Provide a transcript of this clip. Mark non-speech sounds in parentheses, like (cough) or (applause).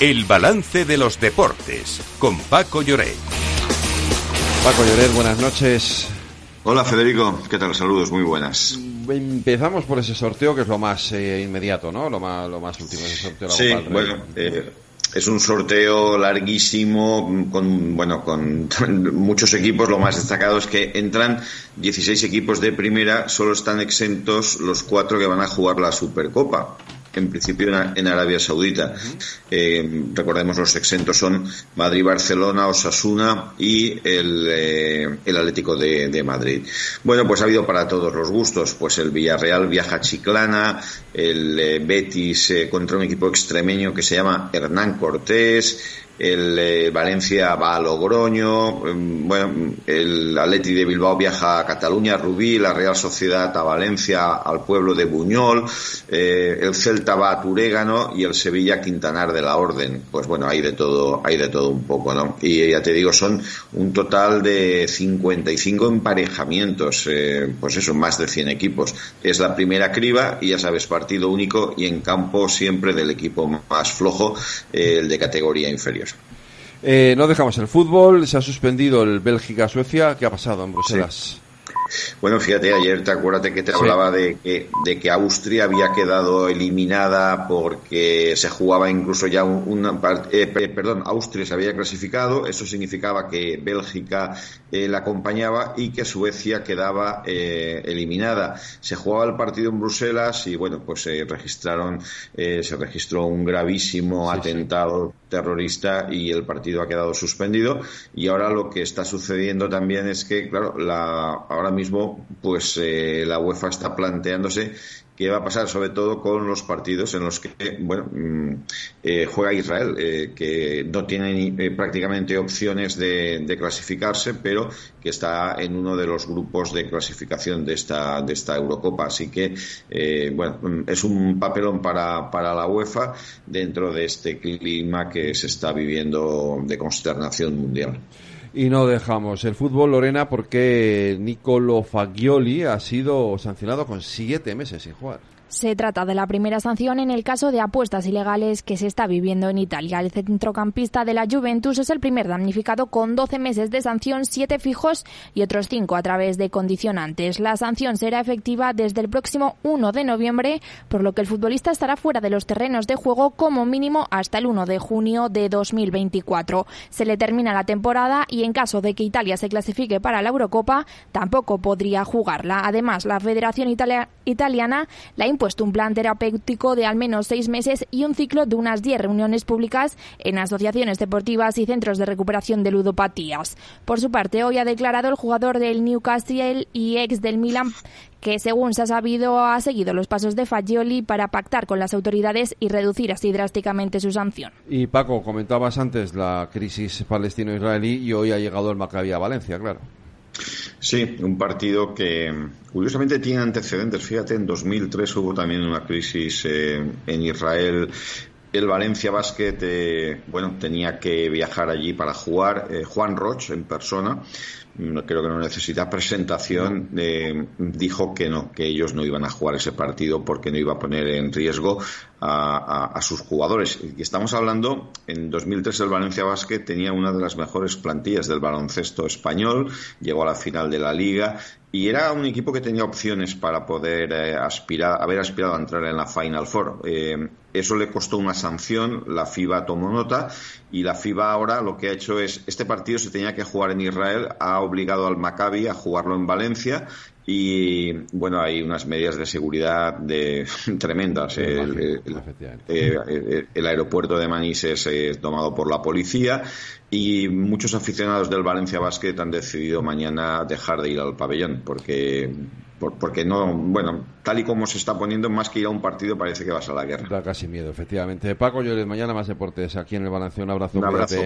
El balance de los deportes con Paco Lloret. Paco Lloret, buenas noches. Hola Federico, ¿qué tal? Saludos, muy buenas. Empezamos por ese sorteo que es lo más eh, inmediato, ¿no? Lo más, lo más último, ese sorteo. De la sí, bueno, eh, es un sorteo larguísimo con bueno con (laughs) muchos equipos. Lo más destacado es que entran 16 equipos de primera, solo están exentos los cuatro que van a jugar la Supercopa en principio en Arabia Saudita. Eh, recordemos los exentos son Madrid, Barcelona, Osasuna y el, eh, el Atlético de, Madrid. Bueno, pues ha habido para todos los gustos. Pues el Villarreal viaja a Chiclana, el eh, Betis contra un equipo extremeño que se llama Hernán Cortés, el eh, Valencia va a Logroño, em, bueno, el Atleti de Bilbao viaja a Cataluña, Rubí, la Real Sociedad a Valencia, al pueblo de Buñol, eh, el Celta va a Turégano y el Sevilla Quintanar de la Orden. Pues bueno, hay de todo, hay de todo un poco, ¿no? Y ya te digo, son un total de 55 emparejamientos, eh, pues eso, más de 100 equipos. Es la primera criba y ya sabes, partido único y en campo siempre del equipo más flojo, el de categoría inferior. Eh, no dejamos el fútbol, se ha suspendido el Bélgica-Suecia. ¿Qué ha pasado en Bruselas? Bueno, fíjate, ayer te acuérdate que te hablaba de que, de que Austria había quedado eliminada porque se jugaba incluso ya una eh, perdón, Austria se había clasificado, eso significaba que Bélgica eh, la acompañaba y que Suecia quedaba eh, eliminada. Se jugaba el partido en Bruselas y bueno, pues se registraron, se registró un gravísimo atentado terrorista y el partido ha quedado suspendido. Y ahora lo que está sucediendo también es que, claro, la, ahora mismo mismo, pues eh, la UEFA está planteándose qué va a pasar, sobre todo con los partidos en los que, bueno, mm, eh, juega Israel, eh, que no tiene prácticamente opciones de, clasificarse, pero que está en uno de los grupos de clasificación de esta, de esta Eurocopa. Así que, bueno, mm, es un papelón para, para la UEFA dentro de este clima que se está viviendo de consternación mundial. Y no dejamos el fútbol, Lorena, porque Nicolo Fagioli ha sido sancionado con siete meses sin jugar. Se trata de la primera sanción en el caso de apuestas ilegales que se está viviendo en Italia. El centrocampista de la Juventus es el primer damnificado con 12 meses de sanción, 7 fijos y otros 5 a través de condicionantes. La sanción será efectiva desde el próximo 1 de noviembre, por lo que el futbolista estará fuera de los terrenos de juego como mínimo hasta el 1 de junio de 2024. Se le termina la temporada y en caso de que Italia se clasifique para la Eurocopa, tampoco podría jugarla. Además, la Federación Italiana la puesto un plan terapéutico de al menos seis meses y un ciclo de unas diez reuniones públicas en asociaciones deportivas y centros de recuperación de ludopatías. Por su parte, hoy ha declarado el jugador del Newcastle y ex del Milan que según se ha sabido ha seguido los pasos de Fagioli para pactar con las autoridades y reducir así drásticamente su sanción. Y Paco, comentabas antes la crisis palestino-israelí y hoy ha llegado el Maccabi Valencia, claro. Sí, un partido que curiosamente tiene antecedentes. Fíjate, en 2003 hubo también una crisis eh, en Israel. El Valencia Basket, eh, bueno, tenía que viajar allí para jugar. Eh, Juan Roch en persona creo que no necesita presentación, eh, dijo que no, que ellos no iban a jugar ese partido porque no iba a poner en riesgo a, sus jugadores. Y estamos hablando, en 2003 el Valencia Basket tenía una de las mejores plantillas del baloncesto español, llegó a la final de la liga y era un equipo que tenía opciones para poder eh, aspirar, haber aspirado a entrar en la Final Four. Eh, eso le costó una sanción, la FIBA tomó nota y la FIBA ahora lo que ha hecho es, este partido se tenía que jugar en Israel, ha obligado al Maccabi a jugarlo en Valencia y bueno, hay unas medidas de seguridad de, (laughs) tremendas. El, eh, el, aeropuerto de Manís es, tomado por la policía y muchos aficionados del Valencia Basket han decidido mañana dejar de ir al pabellón porque porque no, bueno, tal y como se está poniendo, más que ir a un partido parece que vas a la guerra. Da casi miedo, efectivamente. Paco Llores, mañana más deportes aquí en el Balance. Un abrazo. Un abrazo.